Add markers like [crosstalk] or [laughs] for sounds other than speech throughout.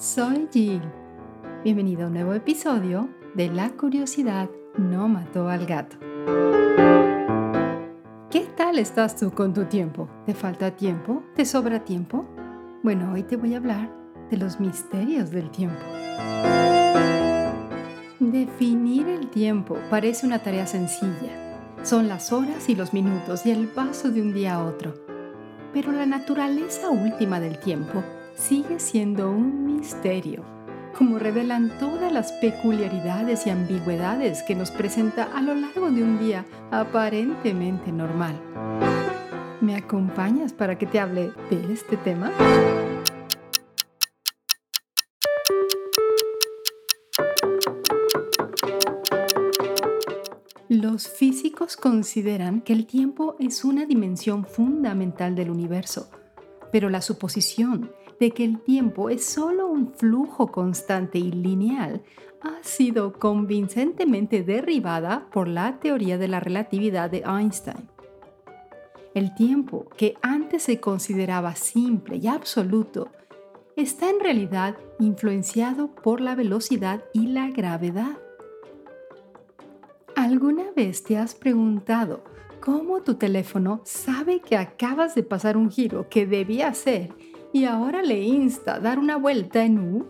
soy Jill. Bienvenido a un nuevo episodio de La curiosidad no mató al gato. ¿Qué tal estás tú con tu tiempo? ¿Te falta tiempo? ¿Te sobra tiempo? Bueno, hoy te voy a hablar de los misterios del tiempo. Definir el tiempo parece una tarea sencilla. Son las horas y los minutos y el paso de un día a otro. Pero la naturaleza última del tiempo sigue siendo un misterio, como revelan todas las peculiaridades y ambigüedades que nos presenta a lo largo de un día aparentemente normal. ¿Me acompañas para que te hable de este tema? Los físicos consideran que el tiempo es una dimensión fundamental del universo, pero la suposición de que el tiempo es solo un flujo constante y lineal ha sido convincentemente derribada por la teoría de la relatividad de Einstein. El tiempo, que antes se consideraba simple y absoluto, está en realidad influenciado por la velocidad y la gravedad. ¿Alguna vez te has preguntado cómo tu teléfono sabe que acabas de pasar un giro que debía hacer y ahora le insta a dar una vuelta en U?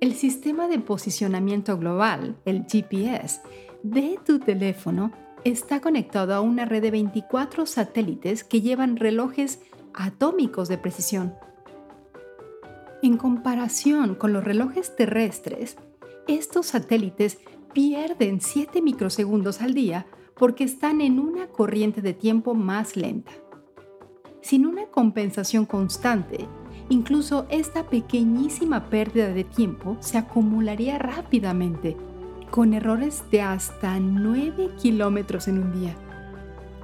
El sistema de posicionamiento global, el GPS, de tu teléfono está conectado a una red de 24 satélites que llevan relojes atómicos de precisión. En comparación con los relojes terrestres, estos satélites pierden 7 microsegundos al día porque están en una corriente de tiempo más lenta. Sin una compensación constante, incluso esta pequeñísima pérdida de tiempo se acumularía rápidamente, con errores de hasta 9 kilómetros en un día.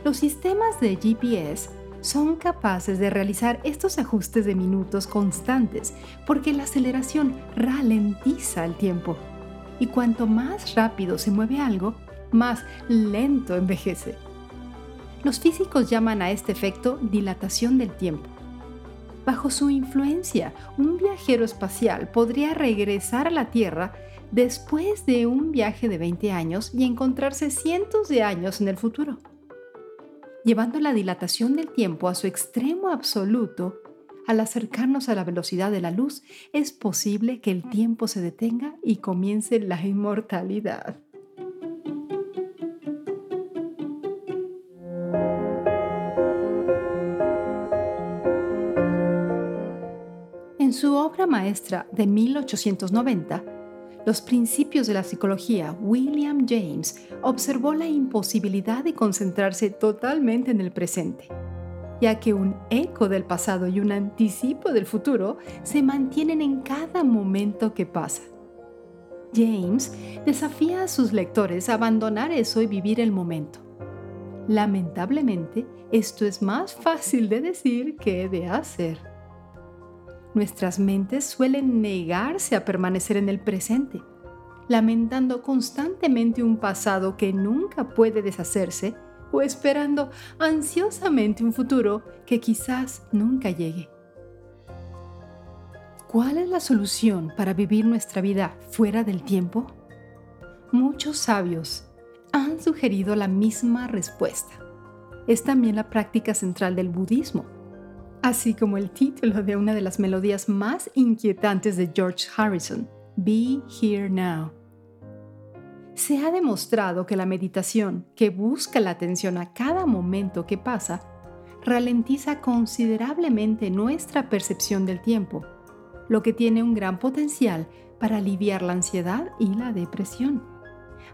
Los sistemas de GPS son capaces de realizar estos ajustes de minutos constantes porque la aceleración ralentiza el tiempo. Y cuanto más rápido se mueve algo, más lento envejece. Los físicos llaman a este efecto dilatación del tiempo. Bajo su influencia, un viajero espacial podría regresar a la Tierra después de un viaje de 20 años y encontrarse cientos de años en el futuro. Llevando la dilatación del tiempo a su extremo absoluto, al acercarnos a la velocidad de la luz, es posible que el tiempo se detenga y comience la inmortalidad. Obra maestra de 1890, Los principios de la psicología, William James observó la imposibilidad de concentrarse totalmente en el presente, ya que un eco del pasado y un anticipo del futuro se mantienen en cada momento que pasa. James desafía a sus lectores a abandonar eso y vivir el momento. Lamentablemente, esto es más fácil de decir que de hacer. Nuestras mentes suelen negarse a permanecer en el presente, lamentando constantemente un pasado que nunca puede deshacerse o esperando ansiosamente un futuro que quizás nunca llegue. ¿Cuál es la solución para vivir nuestra vida fuera del tiempo? Muchos sabios han sugerido la misma respuesta. Es también la práctica central del budismo así como el título de una de las melodías más inquietantes de George Harrison, Be Here Now. Se ha demostrado que la meditación, que busca la atención a cada momento que pasa, ralentiza considerablemente nuestra percepción del tiempo, lo que tiene un gran potencial para aliviar la ansiedad y la depresión.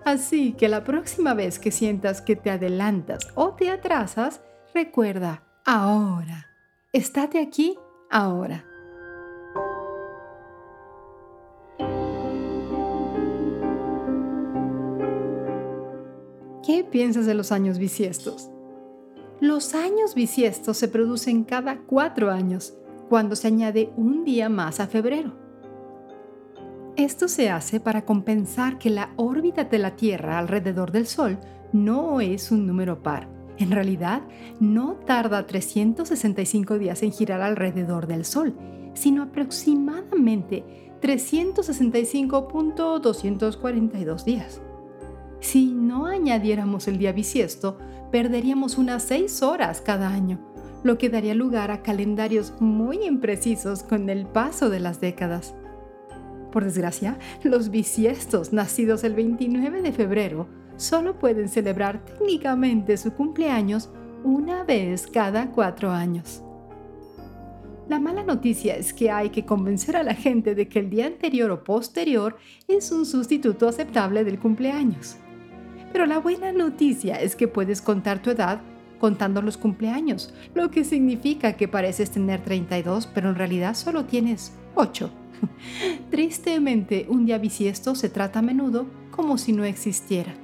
Así que la próxima vez que sientas que te adelantas o te atrasas, recuerda, ahora Estate aquí ahora. ¿Qué piensas de los años bisiestos? Los años bisiestos se producen cada cuatro años, cuando se añade un día más a febrero. Esto se hace para compensar que la órbita de la Tierra alrededor del Sol no es un número par, en realidad, no tarda 365 días en girar alrededor del Sol, sino aproximadamente 365.242 días. Si no añadiéramos el día bisiesto, perderíamos unas 6 horas cada año, lo que daría lugar a calendarios muy imprecisos con el paso de las décadas. Por desgracia, los bisiestos nacidos el 29 de febrero solo pueden celebrar técnicamente su cumpleaños una vez cada cuatro años. La mala noticia es que hay que convencer a la gente de que el día anterior o posterior es un sustituto aceptable del cumpleaños. Pero la buena noticia es que puedes contar tu edad contando los cumpleaños, lo que significa que pareces tener 32, pero en realidad solo tienes 8. [laughs] Tristemente, un día bisiesto se trata a menudo como si no existiera.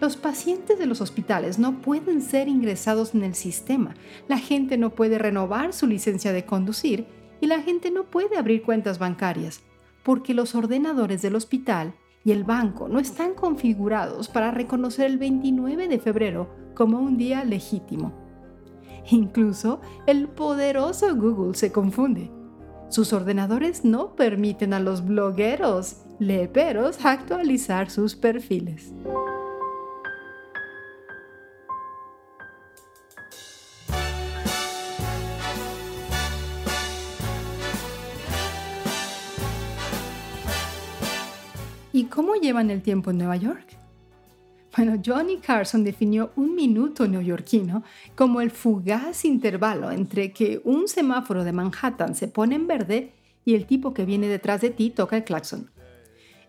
Los pacientes de los hospitales no pueden ser ingresados en el sistema, la gente no puede renovar su licencia de conducir y la gente no puede abrir cuentas bancarias, porque los ordenadores del hospital y el banco no están configurados para reconocer el 29 de febrero como un día legítimo. Incluso el poderoso Google se confunde sus ordenadores no permiten a los blogueros leperos actualizar sus perfiles. ¿Y cómo llevan el tiempo en Nueva York? Bueno, Johnny Carson definió un minuto neoyorquino como el fugaz intervalo entre que un semáforo de Manhattan se pone en verde y el tipo que viene detrás de ti toca el claxon.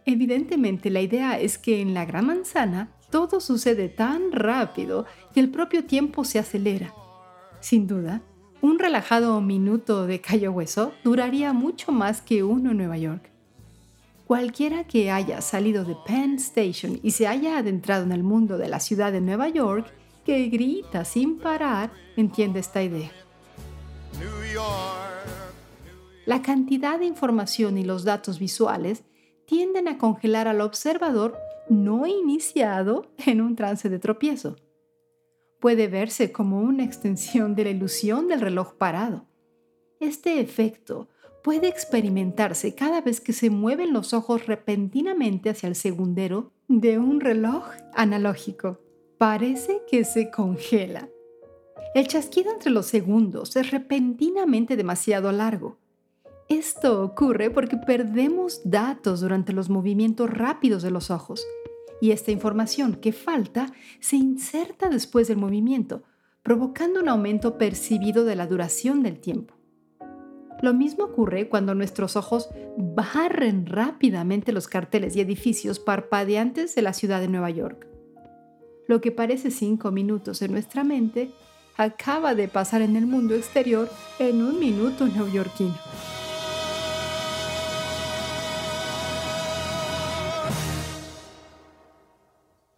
Evidentemente la idea es que en la Gran Manzana todo sucede tan rápido que el propio tiempo se acelera. Sin duda, un relajado minuto de Cayo Hueso duraría mucho más que uno en Nueva York. Cualquiera que haya salido de Penn Station y se haya adentrado en el mundo de la ciudad de Nueva York, que grita sin parar, entiende esta idea. La cantidad de información y los datos visuales tienden a congelar al observador no iniciado en un trance de tropiezo. Puede verse como una extensión de la ilusión del reloj parado. Este efecto puede experimentarse cada vez que se mueven los ojos repentinamente hacia el segundero de un reloj analógico. Parece que se congela. El chasquido entre los segundos es repentinamente demasiado largo. Esto ocurre porque perdemos datos durante los movimientos rápidos de los ojos y esta información que falta se inserta después del movimiento, provocando un aumento percibido de la duración del tiempo. Lo mismo ocurre cuando nuestros ojos barren rápidamente los carteles y edificios parpadeantes de la ciudad de Nueva York. Lo que parece cinco minutos en nuestra mente acaba de pasar en el mundo exterior en un minuto neoyorquino.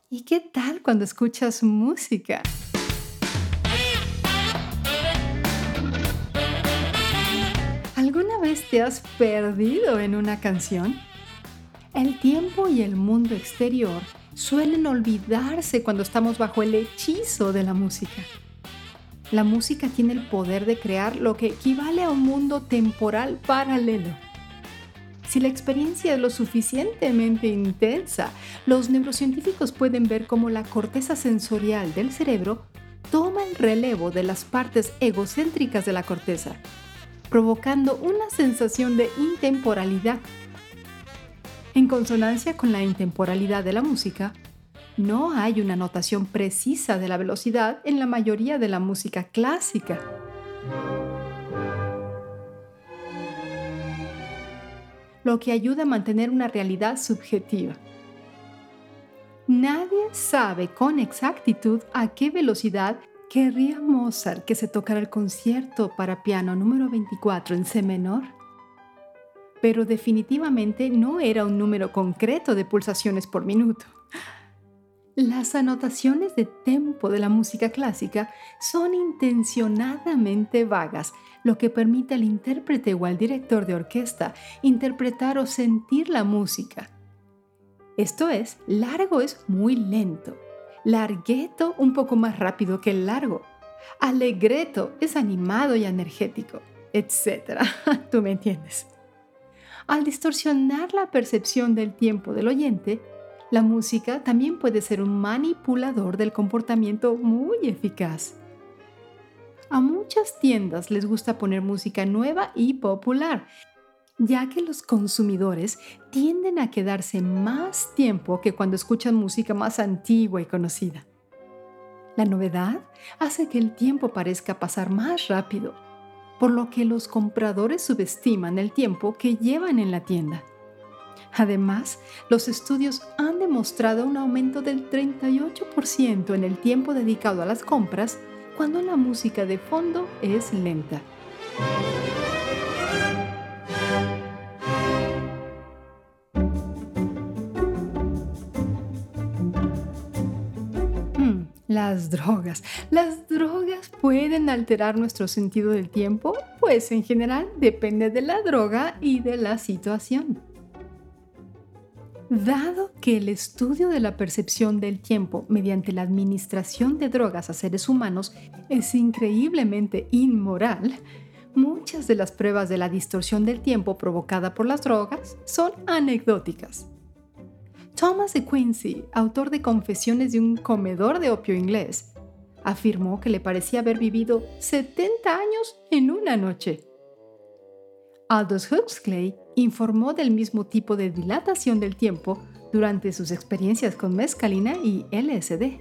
¿Y qué tal cuando escuchas música? Te has perdido en una canción? El tiempo y el mundo exterior suelen olvidarse cuando estamos bajo el hechizo de la música. La música tiene el poder de crear lo que equivale a un mundo temporal paralelo. Si la experiencia es lo suficientemente intensa, los neurocientíficos pueden ver cómo la corteza sensorial del cerebro toma el relevo de las partes egocéntricas de la corteza provocando una sensación de intemporalidad. En consonancia con la intemporalidad de la música, no hay una notación precisa de la velocidad en la mayoría de la música clásica. Lo que ayuda a mantener una realidad subjetiva. Nadie sabe con exactitud a qué velocidad ¿Querría Mozart que se tocara el concierto para piano número 24 en C menor? Pero definitivamente no era un número concreto de pulsaciones por minuto. Las anotaciones de tempo de la música clásica son intencionadamente vagas, lo que permite al intérprete o al director de orquesta interpretar o sentir la música. Esto es, largo es muy lento, Largueto un poco más rápido que el largo. Alegreto es animado y energético. etc. [laughs] Tú me entiendes. Al distorsionar la percepción del tiempo del oyente, la música también puede ser un manipulador del comportamiento muy eficaz. A muchas tiendas les gusta poner música nueva y popular, ya que los consumidores tienden a quedarse más tiempo que cuando escuchan música más antigua y conocida. La novedad hace que el tiempo parezca pasar más rápido, por lo que los compradores subestiman el tiempo que llevan en la tienda. Además, los estudios han demostrado un aumento del 38% en el tiempo dedicado a las compras cuando la música de fondo es lenta. Las drogas. ¿Las drogas pueden alterar nuestro sentido del tiempo? Pues en general depende de la droga y de la situación. Dado que el estudio de la percepción del tiempo mediante la administración de drogas a seres humanos es increíblemente inmoral, muchas de las pruebas de la distorsión del tiempo provocada por las drogas son anecdóticas. Thomas de Quincy, autor de Confesiones de un comedor de opio inglés, afirmó que le parecía haber vivido 70 años en una noche. Aldous Huxley informó del mismo tipo de dilatación del tiempo durante sus experiencias con mescalina y LSD.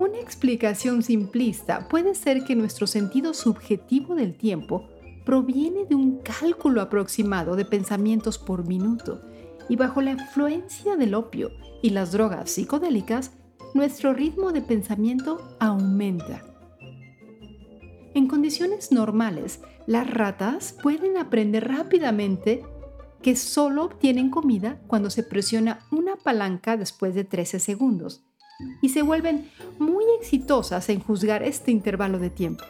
Una explicación simplista puede ser que nuestro sentido subjetivo del tiempo proviene de un cálculo aproximado de pensamientos por minuto y bajo la influencia del opio y las drogas psicodélicas, nuestro ritmo de pensamiento aumenta. En condiciones normales, las ratas pueden aprender rápidamente que solo obtienen comida cuando se presiona una palanca después de 13 segundos y se vuelven muy exitosas en juzgar este intervalo de tiempo.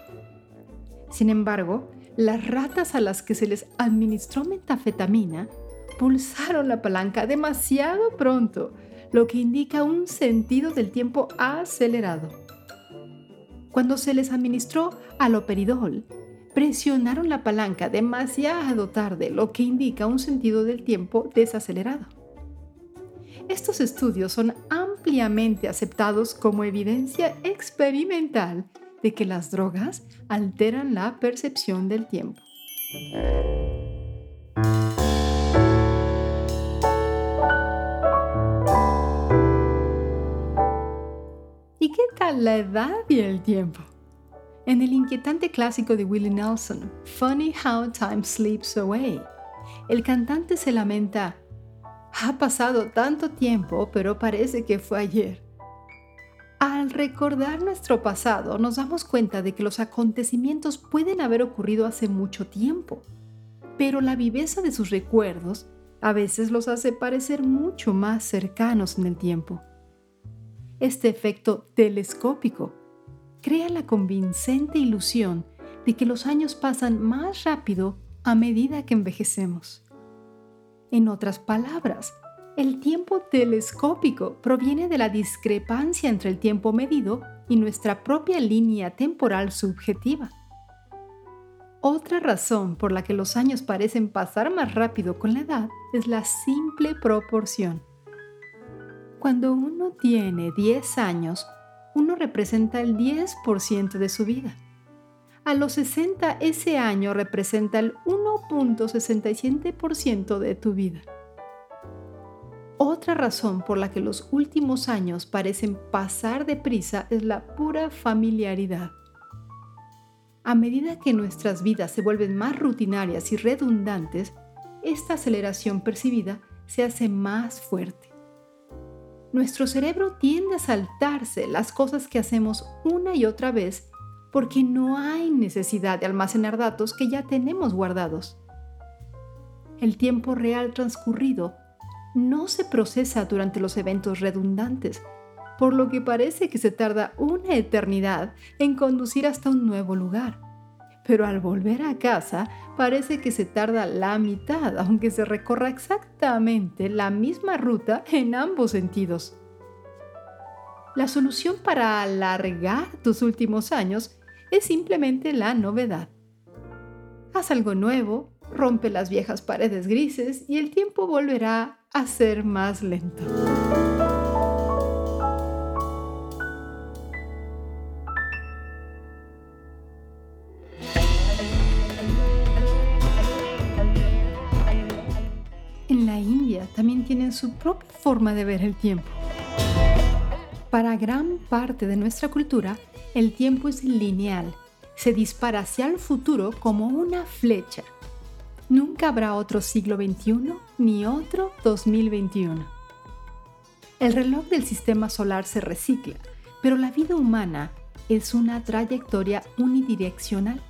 Sin embargo, las ratas a las que se les administró metafetamina pulsaron la palanca demasiado pronto, lo que indica un sentido del tiempo acelerado. Cuando se les administró aloperidol, presionaron la palanca demasiado tarde, lo que indica un sentido del tiempo desacelerado. Estos estudios son ampliamente aceptados como evidencia experimental de que las drogas alteran la percepción del tiempo. Qué tal la edad y el tiempo? En el inquietante clásico de Willie Nelson, Funny How Time Sleeps Away, el cantante se lamenta, ha pasado tanto tiempo, pero parece que fue ayer. Al recordar nuestro pasado, nos damos cuenta de que los acontecimientos pueden haber ocurrido hace mucho tiempo, pero la viveza de sus recuerdos a veces los hace parecer mucho más cercanos en el tiempo. Este efecto telescópico crea la convincente ilusión de que los años pasan más rápido a medida que envejecemos. En otras palabras, el tiempo telescópico proviene de la discrepancia entre el tiempo medido y nuestra propia línea temporal subjetiva. Otra razón por la que los años parecen pasar más rápido con la edad es la simple proporción. Cuando uno tiene 10 años, uno representa el 10% de su vida. A los 60 ese año representa el 1.67% de tu vida. Otra razón por la que los últimos años parecen pasar deprisa es la pura familiaridad. A medida que nuestras vidas se vuelven más rutinarias y redundantes, esta aceleración percibida se hace más fuerte nuestro cerebro tiende a saltarse las cosas que hacemos una y otra vez porque no hay necesidad de almacenar datos que ya tenemos guardados. El tiempo real transcurrido no se procesa durante los eventos redundantes, por lo que parece que se tarda una eternidad en conducir hasta un nuevo lugar pero al volver a casa parece que se tarda la mitad, aunque se recorra exactamente la misma ruta en ambos sentidos. La solución para alargar tus últimos años es simplemente la novedad. Haz algo nuevo, rompe las viejas paredes grises y el tiempo volverá a ser más lento. Tienen su propia forma de ver el tiempo. Para gran parte de nuestra cultura, el tiempo es lineal, se dispara hacia el futuro como una flecha. Nunca habrá otro siglo XXI ni otro 2021. El reloj del sistema solar se recicla, pero la vida humana es una trayectoria unidireccional.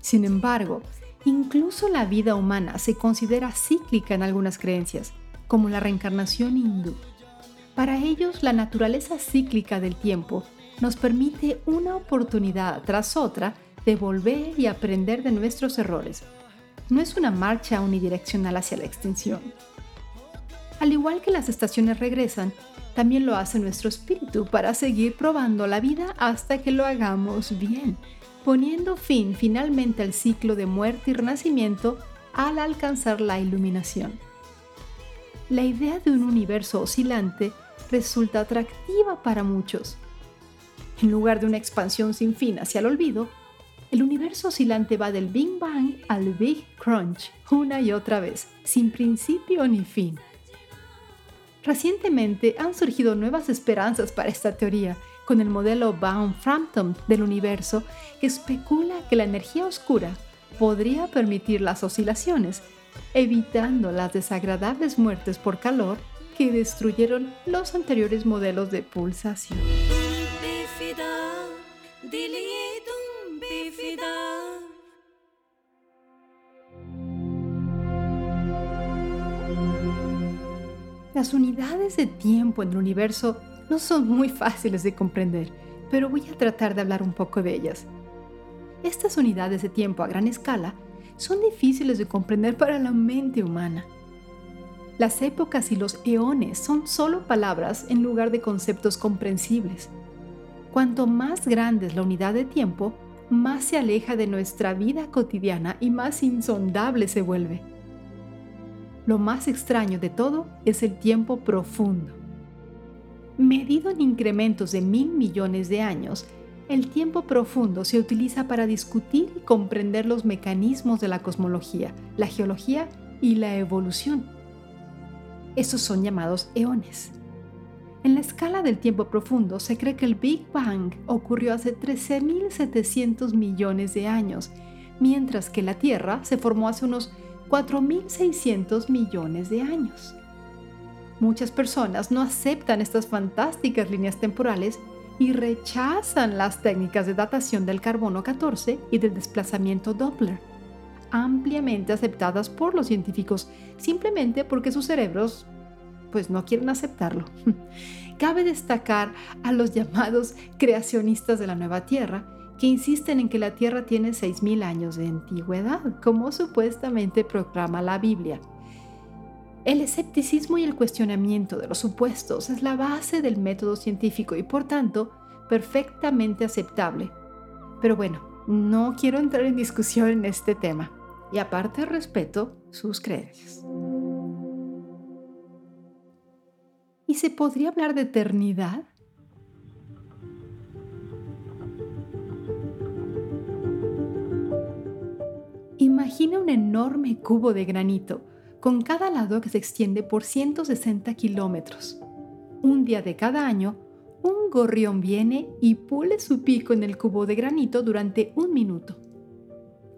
Sin embargo, incluso la vida humana se considera cíclica en algunas creencias, como la reencarnación hindú. Para ellos, la naturaleza cíclica del tiempo nos permite una oportunidad tras otra de volver y aprender de nuestros errores. No es una marcha unidireccional hacia la extinción. Al igual que las estaciones regresan, también lo hace nuestro espíritu para seguir probando la vida hasta que lo hagamos bien, poniendo fin finalmente al ciclo de muerte y renacimiento al alcanzar la iluminación. La idea de un universo oscilante resulta atractiva para muchos. En lugar de una expansión sin fin hacia el olvido, el universo oscilante va del Big Bang al Big Crunch una y otra vez, sin principio ni fin. Recientemente han surgido nuevas esperanzas para esta teoría, con el modelo Baum-Frampton del universo que especula que la energía oscura podría permitir las oscilaciones, evitando las desagradables muertes por calor que destruyeron los anteriores modelos de pulsación. Las unidades de tiempo en el universo no son muy fáciles de comprender, pero voy a tratar de hablar un poco de ellas. Estas unidades de tiempo a gran escala son difíciles de comprender para la mente humana. Las épocas y los eones son solo palabras en lugar de conceptos comprensibles. Cuanto más grande es la unidad de tiempo, más se aleja de nuestra vida cotidiana y más insondable se vuelve. Lo más extraño de todo es el tiempo profundo. Medido en incrementos de mil millones de años, el tiempo profundo se utiliza para discutir y comprender los mecanismos de la cosmología, la geología y la evolución. Estos son llamados eones. En la escala del tiempo profundo se cree que el Big Bang ocurrió hace 13.700 millones de años, mientras que la Tierra se formó hace unos 4.600 millones de años. Muchas personas no aceptan estas fantásticas líneas temporales y rechazan las técnicas de datación del carbono 14 y del desplazamiento Doppler, ampliamente aceptadas por los científicos simplemente porque sus cerebros pues no quieren aceptarlo. [laughs] Cabe destacar a los llamados creacionistas de la nueva Tierra, que insisten en que la Tierra tiene 6.000 años de antigüedad, como supuestamente proclama la Biblia. El escepticismo y el cuestionamiento de los supuestos es la base del método científico y por tanto perfectamente aceptable. Pero bueno, no quiero entrar en discusión en este tema y aparte respeto sus creencias. ¿Y se podría hablar de eternidad? Imagina un enorme cubo de granito, con cada lado que se extiende por 160 kilómetros. Un día de cada año, un gorrión viene y pule su pico en el cubo de granito durante un minuto.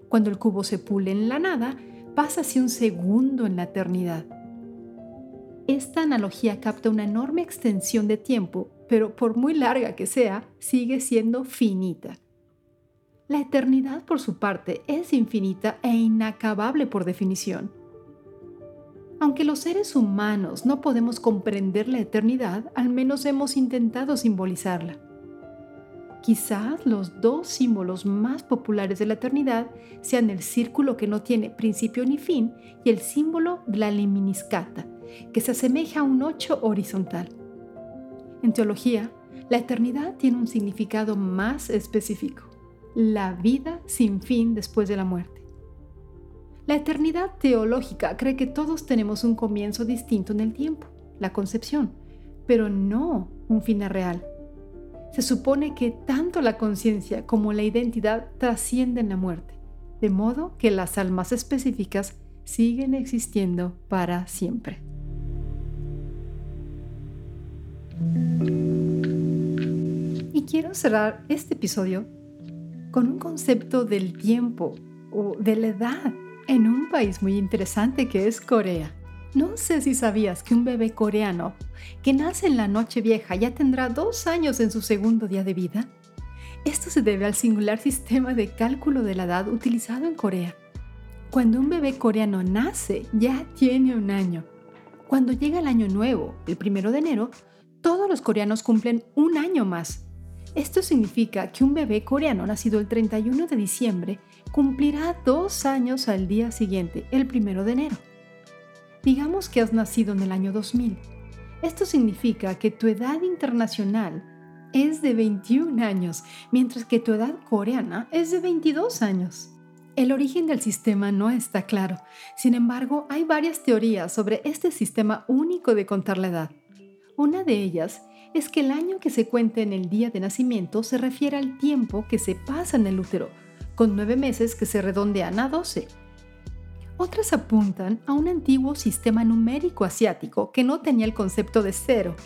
Cuando el cubo se pule en la nada, pasa así un segundo en la eternidad. Esta analogía capta una enorme extensión de tiempo, pero por muy larga que sea, sigue siendo finita. La eternidad, por su parte, es infinita e inacabable por definición. Aunque los seres humanos no podemos comprender la eternidad, al menos hemos intentado simbolizarla. Quizás los dos símbolos más populares de la eternidad sean el círculo que no tiene principio ni fin y el símbolo de la liminiscata, que se asemeja a un ocho horizontal. En teología, la eternidad tiene un significado más específico la vida sin fin después de la muerte. La eternidad teológica cree que todos tenemos un comienzo distinto en el tiempo, la concepción, pero no un final real. Se supone que tanto la conciencia como la identidad trascienden la muerte, de modo que las almas específicas siguen existiendo para siempre. Y quiero cerrar este episodio con un concepto del tiempo o de la edad en un país muy interesante que es Corea. No sé si sabías que un bebé coreano que nace en la noche vieja ya tendrá dos años en su segundo día de vida. Esto se debe al singular sistema de cálculo de la edad utilizado en Corea. Cuando un bebé coreano nace, ya tiene un año. Cuando llega el año nuevo, el primero de enero, todos los coreanos cumplen un año más. Esto significa que un bebé coreano nacido el 31 de diciembre cumplirá dos años al día siguiente, el primero de enero. Digamos que has nacido en el año 2000. Esto significa que tu edad internacional es de 21 años, mientras que tu edad coreana es de 22 años. El origen del sistema no está claro, sin embargo hay varias teorías sobre este sistema único de contar la edad. Una de ellas es que el año que se cuenta en el día de nacimiento se refiere al tiempo que se pasa en el útero, con nueve meses que se redondean a 12. Otras apuntan a un antiguo sistema numérico asiático que no tenía el concepto de cero.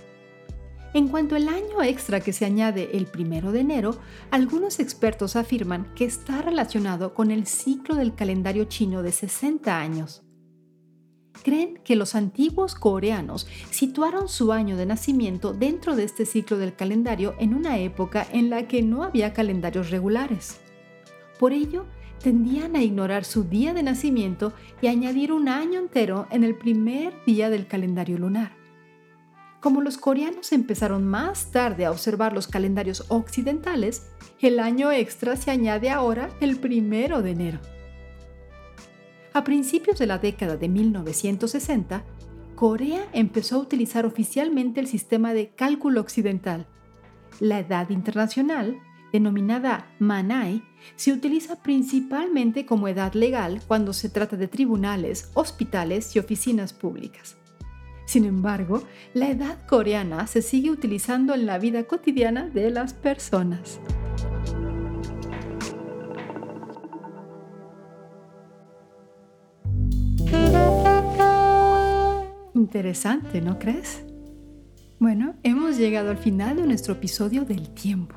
En cuanto al año extra que se añade el primero de enero, algunos expertos afirman que está relacionado con el ciclo del calendario chino de 60 años. Creen que los antiguos coreanos situaron su año de nacimiento dentro de este ciclo del calendario en una época en la que no había calendarios regulares. Por ello, tendían a ignorar su día de nacimiento y añadir un año entero en el primer día del calendario lunar. Como los coreanos empezaron más tarde a observar los calendarios occidentales, el año extra se añade ahora el primero de enero. A principios de la década de 1960, Corea empezó a utilizar oficialmente el sistema de cálculo occidental. La edad internacional denominada Manai, se utiliza principalmente como edad legal cuando se trata de tribunales, hospitales y oficinas públicas. Sin embargo, la edad coreana se sigue utilizando en la vida cotidiana de las personas. Interesante, ¿no crees? Bueno, hemos llegado al final de nuestro episodio del tiempo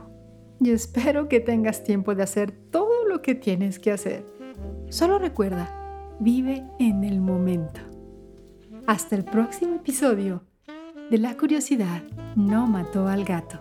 y espero que tengas tiempo de hacer todo lo que tienes que hacer. Solo recuerda, vive en el momento. Hasta el próximo episodio de La curiosidad no mató al gato.